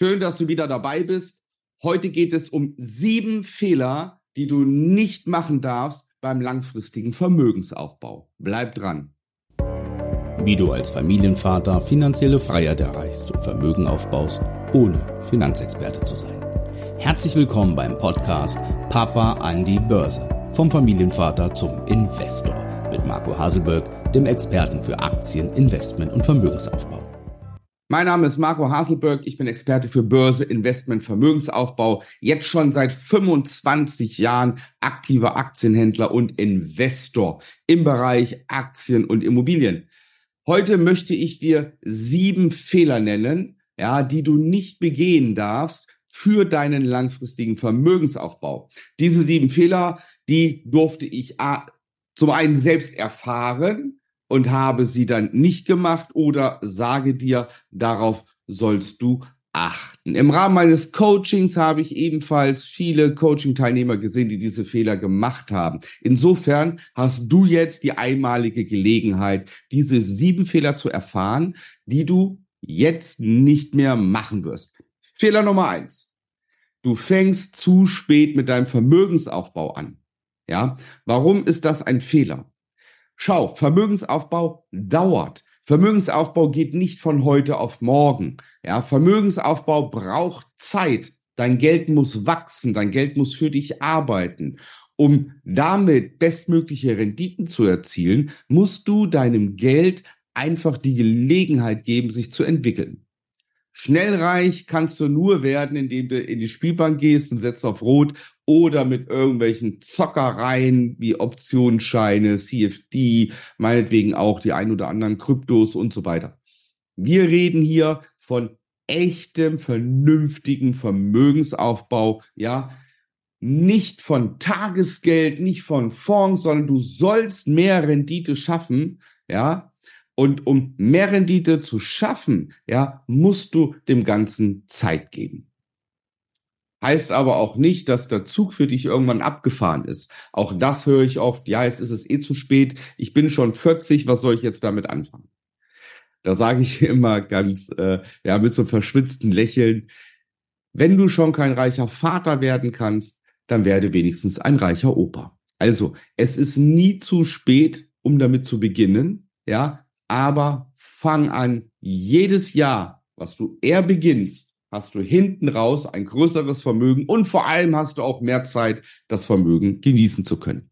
Schön, dass du wieder dabei bist. Heute geht es um sieben Fehler, die du nicht machen darfst beim langfristigen Vermögensaufbau. Bleib dran. Wie du als Familienvater finanzielle Freiheit erreichst und Vermögen aufbaust, ohne Finanzexperte zu sein. Herzlich willkommen beim Podcast Papa an die Börse. Vom Familienvater zum Investor mit Marco Haselberg, dem Experten für Aktien, Investment und Vermögensaufbau. Mein Name ist Marco Haselberg, ich bin Experte für Börse, Investment, Vermögensaufbau, jetzt schon seit 25 Jahren aktiver Aktienhändler und Investor im Bereich Aktien und Immobilien. Heute möchte ich dir sieben Fehler nennen, ja, die du nicht begehen darfst für deinen langfristigen Vermögensaufbau. Diese sieben Fehler, die durfte ich zum einen selbst erfahren, und habe sie dann nicht gemacht oder sage dir, darauf sollst du achten. Im Rahmen meines Coachings habe ich ebenfalls viele Coaching-Teilnehmer gesehen, die diese Fehler gemacht haben. Insofern hast du jetzt die einmalige Gelegenheit, diese sieben Fehler zu erfahren, die du jetzt nicht mehr machen wirst. Fehler Nummer eins. Du fängst zu spät mit deinem Vermögensaufbau an. Ja, warum ist das ein Fehler? Schau, Vermögensaufbau dauert. Vermögensaufbau geht nicht von heute auf morgen. Ja, Vermögensaufbau braucht Zeit. Dein Geld muss wachsen, dein Geld muss für dich arbeiten. Um damit bestmögliche Renditen zu erzielen, musst du deinem Geld einfach die Gelegenheit geben, sich zu entwickeln. Schnell reich kannst du nur werden, indem du in die Spielbank gehst und setzt auf Rot oder mit irgendwelchen Zockereien wie Optionsscheine, CFD, meinetwegen auch die ein oder anderen Kryptos und so weiter. Wir reden hier von echtem, vernünftigen Vermögensaufbau, ja, nicht von Tagesgeld, nicht von Fonds, sondern du sollst mehr Rendite schaffen, ja, und um mehr Rendite zu schaffen, ja, musst du dem Ganzen Zeit geben. Heißt aber auch nicht, dass der Zug für dich irgendwann abgefahren ist. Auch das höre ich oft. Ja, jetzt ist es eh zu spät. Ich bin schon 40. Was soll ich jetzt damit anfangen? Da sage ich immer ganz, äh, ja, mit so einem verschwitzten Lächeln. Wenn du schon kein reicher Vater werden kannst, dann werde wenigstens ein reicher Opa. Also, es ist nie zu spät, um damit zu beginnen. Ja, aber fang an, jedes Jahr, was du eher beginnst, hast du hinten raus ein größeres Vermögen und vor allem hast du auch mehr Zeit, das Vermögen genießen zu können.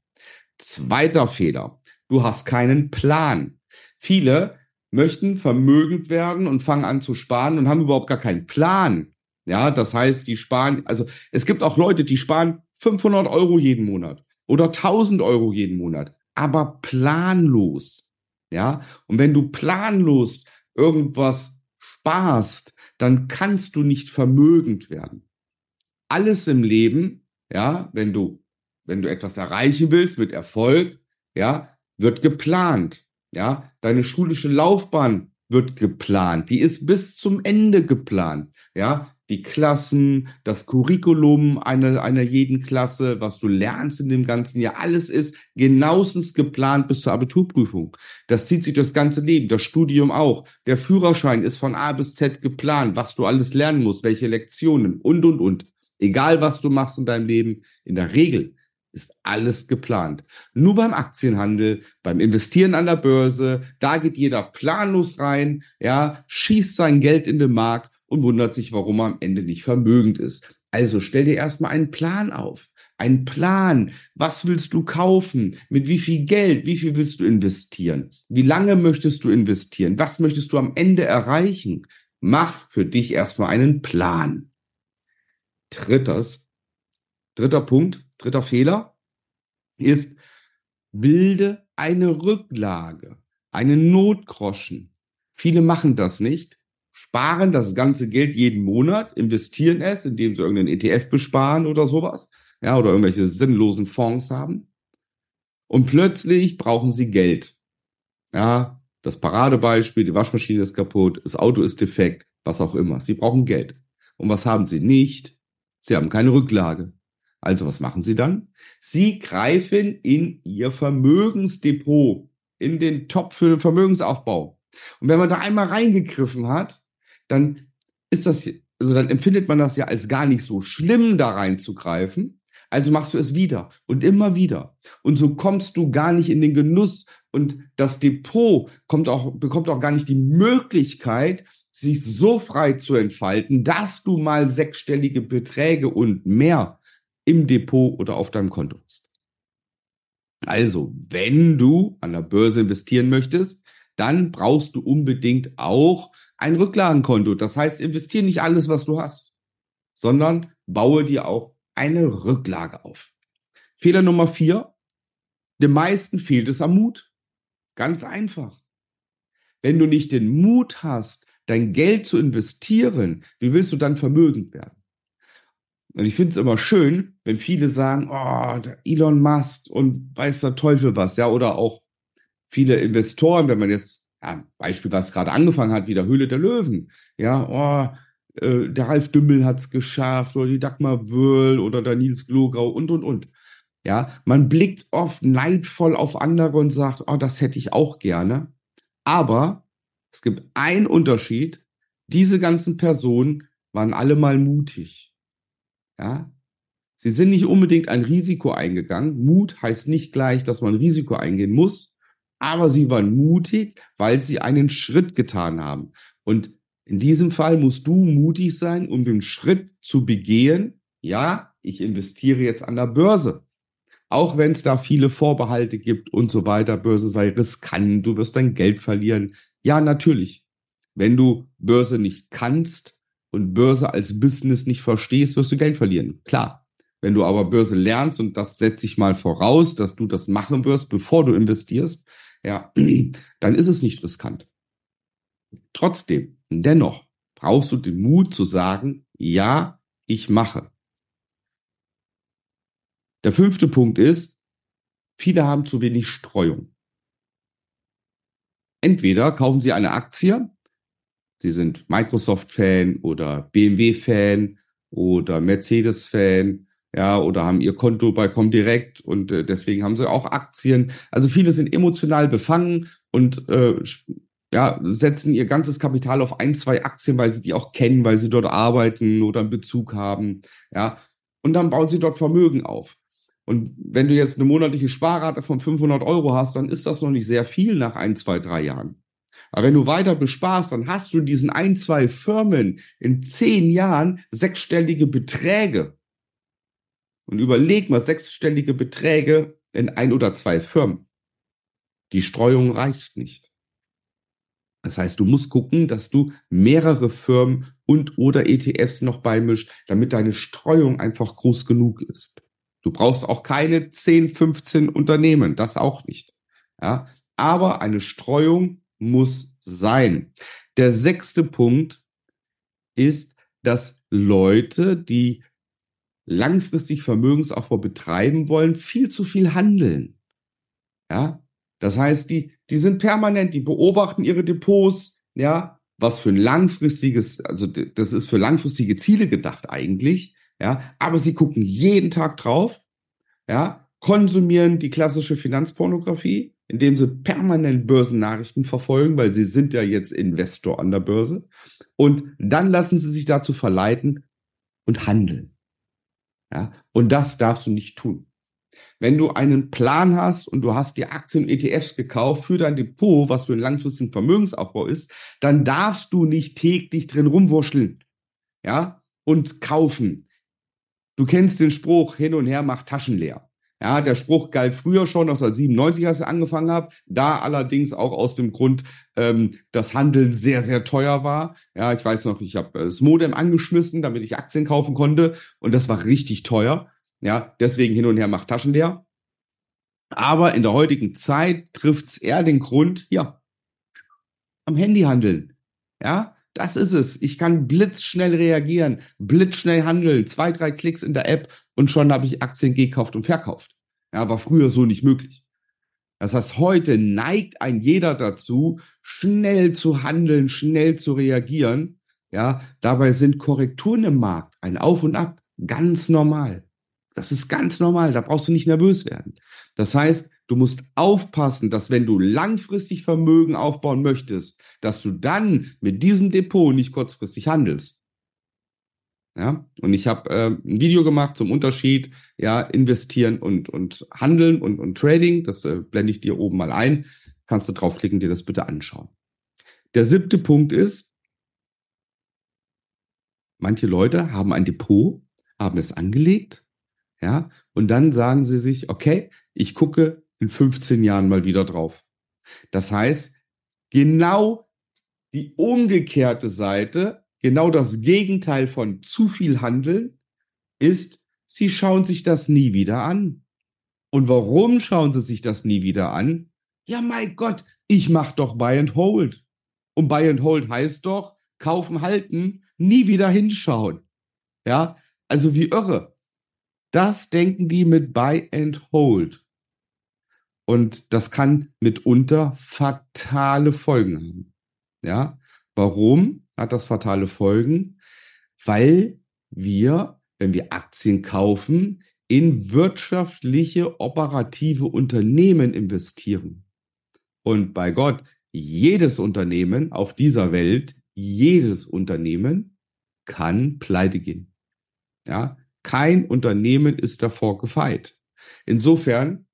Zweiter Fehler. Du hast keinen Plan. Viele möchten vermögend werden und fangen an zu sparen und haben überhaupt gar keinen Plan. Ja, das heißt, die sparen, also es gibt auch Leute, die sparen 500 Euro jeden Monat oder 1000 Euro jeden Monat, aber planlos. Ja, und wenn du planlos irgendwas sparst, dann kannst du nicht vermögend werden. Alles im Leben, ja, wenn du, wenn du etwas erreichen willst mit Erfolg, ja, wird geplant. Ja, deine schulische Laufbahn wird geplant. Die ist bis zum Ende geplant. Ja, die Klassen, das Curriculum einer, einer jeden Klasse, was du lernst in dem ganzen Jahr, alles ist genauestens geplant bis zur Abiturprüfung. Das zieht sich das ganze Leben, das Studium auch. Der Führerschein ist von A bis Z geplant, was du alles lernen musst, welche Lektionen und, und, und. Egal, was du machst in deinem Leben, in der Regel ist alles geplant. Nur beim Aktienhandel, beim Investieren an der Börse, da geht jeder planlos rein, ja, schießt sein Geld in den Markt und wundert sich, warum er am Ende nicht vermögend ist. Also stell dir erstmal einen Plan auf. Ein Plan. Was willst du kaufen? Mit wie viel Geld? Wie viel willst du investieren? Wie lange möchtest du investieren? Was möchtest du am Ende erreichen? Mach für dich erstmal einen Plan. Drittes, dritter Punkt, dritter Fehler ist, bilde eine Rücklage, einen Notgroschen. Viele machen das nicht sparen das ganze Geld jeden Monat, investieren es, indem sie irgendeinen ETF besparen oder sowas, ja, oder irgendwelche sinnlosen Fonds haben. Und plötzlich brauchen sie Geld. Ja, das Paradebeispiel, die Waschmaschine ist kaputt, das Auto ist defekt, was auch immer. Sie brauchen Geld. Und was haben sie nicht? Sie haben keine Rücklage. Also was machen sie dann? Sie greifen in ihr Vermögensdepot, in den Topf für den Vermögensaufbau. Und wenn man da einmal reingegriffen hat, dann ist das also dann empfindet man das ja als gar nicht so schlimm, da reinzugreifen. Also machst du es wieder und immer wieder. Und so kommst du gar nicht in den Genuss und das Depot kommt auch, bekommt auch gar nicht die Möglichkeit, sich so frei zu entfalten, dass du mal sechsstellige Beträge und mehr im Depot oder auf deinem Konto hast. Also, wenn du an der Börse investieren möchtest, dann brauchst du unbedingt auch ein Rücklagenkonto. Das heißt, investiere nicht alles, was du hast, sondern baue dir auch eine Rücklage auf. Fehler Nummer vier. Den meisten fehlt es am Mut. Ganz einfach. Wenn du nicht den Mut hast, dein Geld zu investieren, wie willst du dann vermögend werden? Und ich finde es immer schön, wenn viele sagen, oh, Elon Musk und weiß der Teufel was, ja, oder auch viele Investoren, wenn man jetzt, ja, Beispiel, was gerade angefangen hat, wie der Höhle der Löwen, ja, oh, äh, der Ralf Dümmel hat es geschafft oder die Dagmar Wöhl oder der Nils Glogau und, und, und. Ja, man blickt oft neidvoll auf andere und sagt, oh, das hätte ich auch gerne. Aber es gibt einen Unterschied. Diese ganzen Personen waren alle mal mutig. Ja, sie sind nicht unbedingt ein Risiko eingegangen. Mut heißt nicht gleich, dass man Risiko eingehen muss, aber sie waren mutig, weil sie einen Schritt getan haben. Und in diesem Fall musst du mutig sein, um den Schritt zu begehen. Ja, ich investiere jetzt an der Börse. Auch wenn es da viele Vorbehalte gibt und so weiter, Börse sei riskant, du wirst dein Geld verlieren. Ja, natürlich. Wenn du Börse nicht kannst und Börse als Business nicht verstehst, wirst du Geld verlieren. Klar. Wenn du aber Börse lernst, und das setze ich mal voraus, dass du das machen wirst, bevor du investierst, ja, dann ist es nicht riskant. Trotzdem, Dennoch brauchst du den Mut zu sagen, ja, ich mache. Der fünfte Punkt ist, viele haben zu wenig Streuung. Entweder kaufen sie eine Aktie, sie sind Microsoft-Fan oder BMW-Fan oder Mercedes-Fan, ja, oder haben ihr Konto bei Comdirect und äh, deswegen haben sie auch Aktien. Also viele sind emotional befangen und äh, ja, setzen ihr ganzes Kapital auf ein, zwei Aktien, weil sie die auch kennen, weil sie dort arbeiten oder einen Bezug haben, ja. Und dann bauen sie dort Vermögen auf. Und wenn du jetzt eine monatliche Sparrate von 500 Euro hast, dann ist das noch nicht sehr viel nach ein, zwei, drei Jahren. Aber wenn du weiter besparst, dann hast du diesen ein, zwei Firmen in zehn Jahren sechsstellige Beträge. Und überleg mal, sechsstellige Beträge in ein oder zwei Firmen. Die Streuung reicht nicht. Das heißt, du musst gucken, dass du mehrere Firmen und oder ETFs noch beimischt, damit deine Streuung einfach groß genug ist. Du brauchst auch keine 10, 15 Unternehmen, das auch nicht. Ja, aber eine Streuung muss sein. Der sechste Punkt ist, dass Leute, die langfristig Vermögensaufbau betreiben wollen, viel zu viel handeln. Ja, das heißt, die, die sind permanent, die beobachten ihre Depots, ja, was für ein langfristiges, also das ist für langfristige Ziele gedacht eigentlich, ja, aber sie gucken jeden Tag drauf, ja, konsumieren die klassische Finanzpornografie, indem sie permanent Börsennachrichten verfolgen, weil sie sind ja jetzt Investor an der Börse. Und dann lassen sie sich dazu verleiten und handeln. Ja, und das darfst du nicht tun. Wenn du einen Plan hast und du hast die Aktien und ETFs gekauft für dein Depot, was für einen langfristigen Vermögensaufbau ist, dann darfst du nicht täglich drin rumwurschteln. Ja, und kaufen. Du kennst den Spruch, hin und her macht Taschen leer. Ja, der Spruch galt früher schon, 1997, als ich angefangen habe. Da allerdings auch aus dem Grund, ähm, dass Handeln sehr, sehr teuer war. Ja, ich weiß noch, ich habe das Modem angeschmissen, damit ich Aktien kaufen konnte. Und das war richtig teuer. Ja, deswegen hin und her macht Taschen leer. Aber in der heutigen Zeit trifft es eher den Grund, ja, am Handy handeln. Ja, das ist es. Ich kann blitzschnell reagieren, blitzschnell handeln, zwei, drei Klicks in der App und schon habe ich Aktien gekauft und verkauft. Ja, war früher so nicht möglich. Das heißt, heute neigt ein jeder dazu, schnell zu handeln, schnell zu reagieren. Ja, dabei sind Korrekturen im Markt, ein Auf und Ab, ganz normal. Das ist ganz normal, da brauchst du nicht nervös werden. Das heißt, du musst aufpassen, dass wenn du langfristig Vermögen aufbauen möchtest, dass du dann mit diesem Depot nicht kurzfristig handelst. Ja, und ich habe äh, ein Video gemacht zum Unterschied, ja, investieren und, und handeln und, und Trading. Das äh, blende ich dir oben mal ein. Kannst du draufklicken, dir das bitte anschauen. Der siebte Punkt ist, manche Leute haben ein Depot, haben es angelegt, ja, und dann sagen sie sich, okay, ich gucke in 15 Jahren mal wieder drauf. Das heißt, genau die umgekehrte Seite, genau das Gegenteil von zu viel Handeln, ist, sie schauen sich das nie wieder an. Und warum schauen sie sich das nie wieder an? Ja, mein Gott, ich mach doch Buy and Hold. Und Buy and Hold heißt doch, kaufen, halten, nie wieder hinschauen. Ja, also wie irre. Das denken die mit Buy and Hold. Und das kann mitunter fatale Folgen haben. Ja, warum hat das fatale Folgen? Weil wir, wenn wir Aktien kaufen, in wirtschaftliche, operative Unternehmen investieren. Und bei Gott, jedes Unternehmen auf dieser Welt, jedes Unternehmen kann pleite gehen. Ja, kein Unternehmen ist davor gefeit. Insofern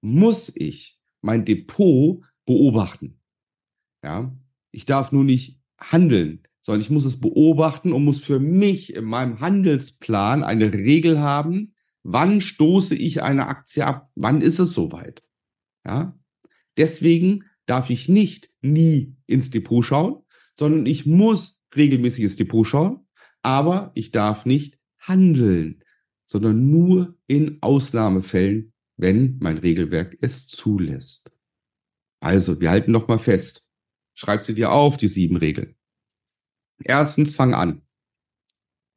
muss ich mein Depot beobachten. Ja, ich darf nur nicht handeln, sondern ich muss es beobachten und muss für mich in meinem Handelsplan eine Regel haben, wann stoße ich eine Aktie ab, wann ist es soweit. Ja, deswegen darf ich nicht nie ins Depot schauen, sondern ich muss regelmäßig ins Depot schauen, aber ich darf nicht handeln, sondern nur in Ausnahmefällen, wenn mein Regelwerk es zulässt. Also, wir halten noch mal fest. Schreib sie dir auf, die sieben Regeln. Erstens, fang an.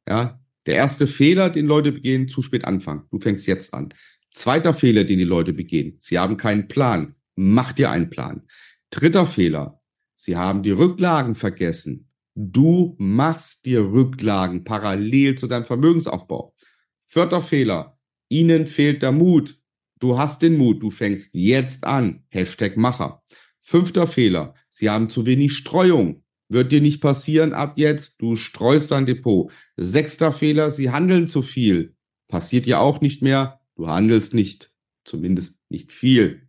Ja, der erste Fehler, den Leute begehen, zu spät anfangen. Du fängst jetzt an. Zweiter Fehler, den die Leute begehen, sie haben keinen Plan. Mach dir einen Plan. Dritter Fehler, sie haben die Rücklagen vergessen. Du machst dir Rücklagen parallel zu deinem Vermögensaufbau. Vierter Fehler. Ihnen fehlt der Mut. Du hast den Mut. Du fängst jetzt an. Hashtag Macher. Fünfter Fehler. Sie haben zu wenig Streuung. Wird dir nicht passieren ab jetzt. Du streust dein Depot. Sechster Fehler. Sie handeln zu viel. Passiert ja auch nicht mehr. Du handelst nicht. Zumindest nicht viel.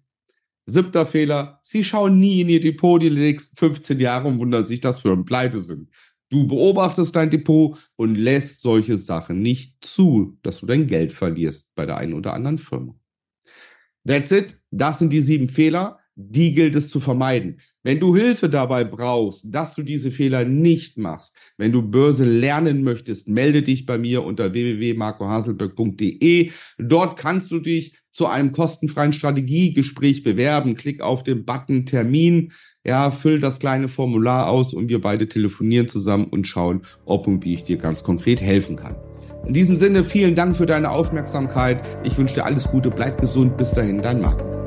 Siebter Fehler, sie schauen nie in ihr Depot die nächsten 15 Jahre und wundern sich, dass Firmen pleite sind. Du beobachtest dein Depot und lässt solche Sachen nicht zu, dass du dein Geld verlierst bei der einen oder anderen Firma. That's it. Das sind die sieben Fehler die gilt es zu vermeiden. Wenn du Hilfe dabei brauchst, dass du diese Fehler nicht machst, wenn du Börse lernen möchtest, melde dich bei mir unter www.marcohaselberg.de. Dort kannst du dich zu einem kostenfreien Strategiegespräch bewerben. Klick auf den Button Termin, ja, füll das kleine Formular aus und wir beide telefonieren zusammen und schauen, ob und wie ich dir ganz konkret helfen kann. In diesem Sinne, vielen Dank für deine Aufmerksamkeit. Ich wünsche dir alles Gute, bleib gesund. Bis dahin, dein Marco.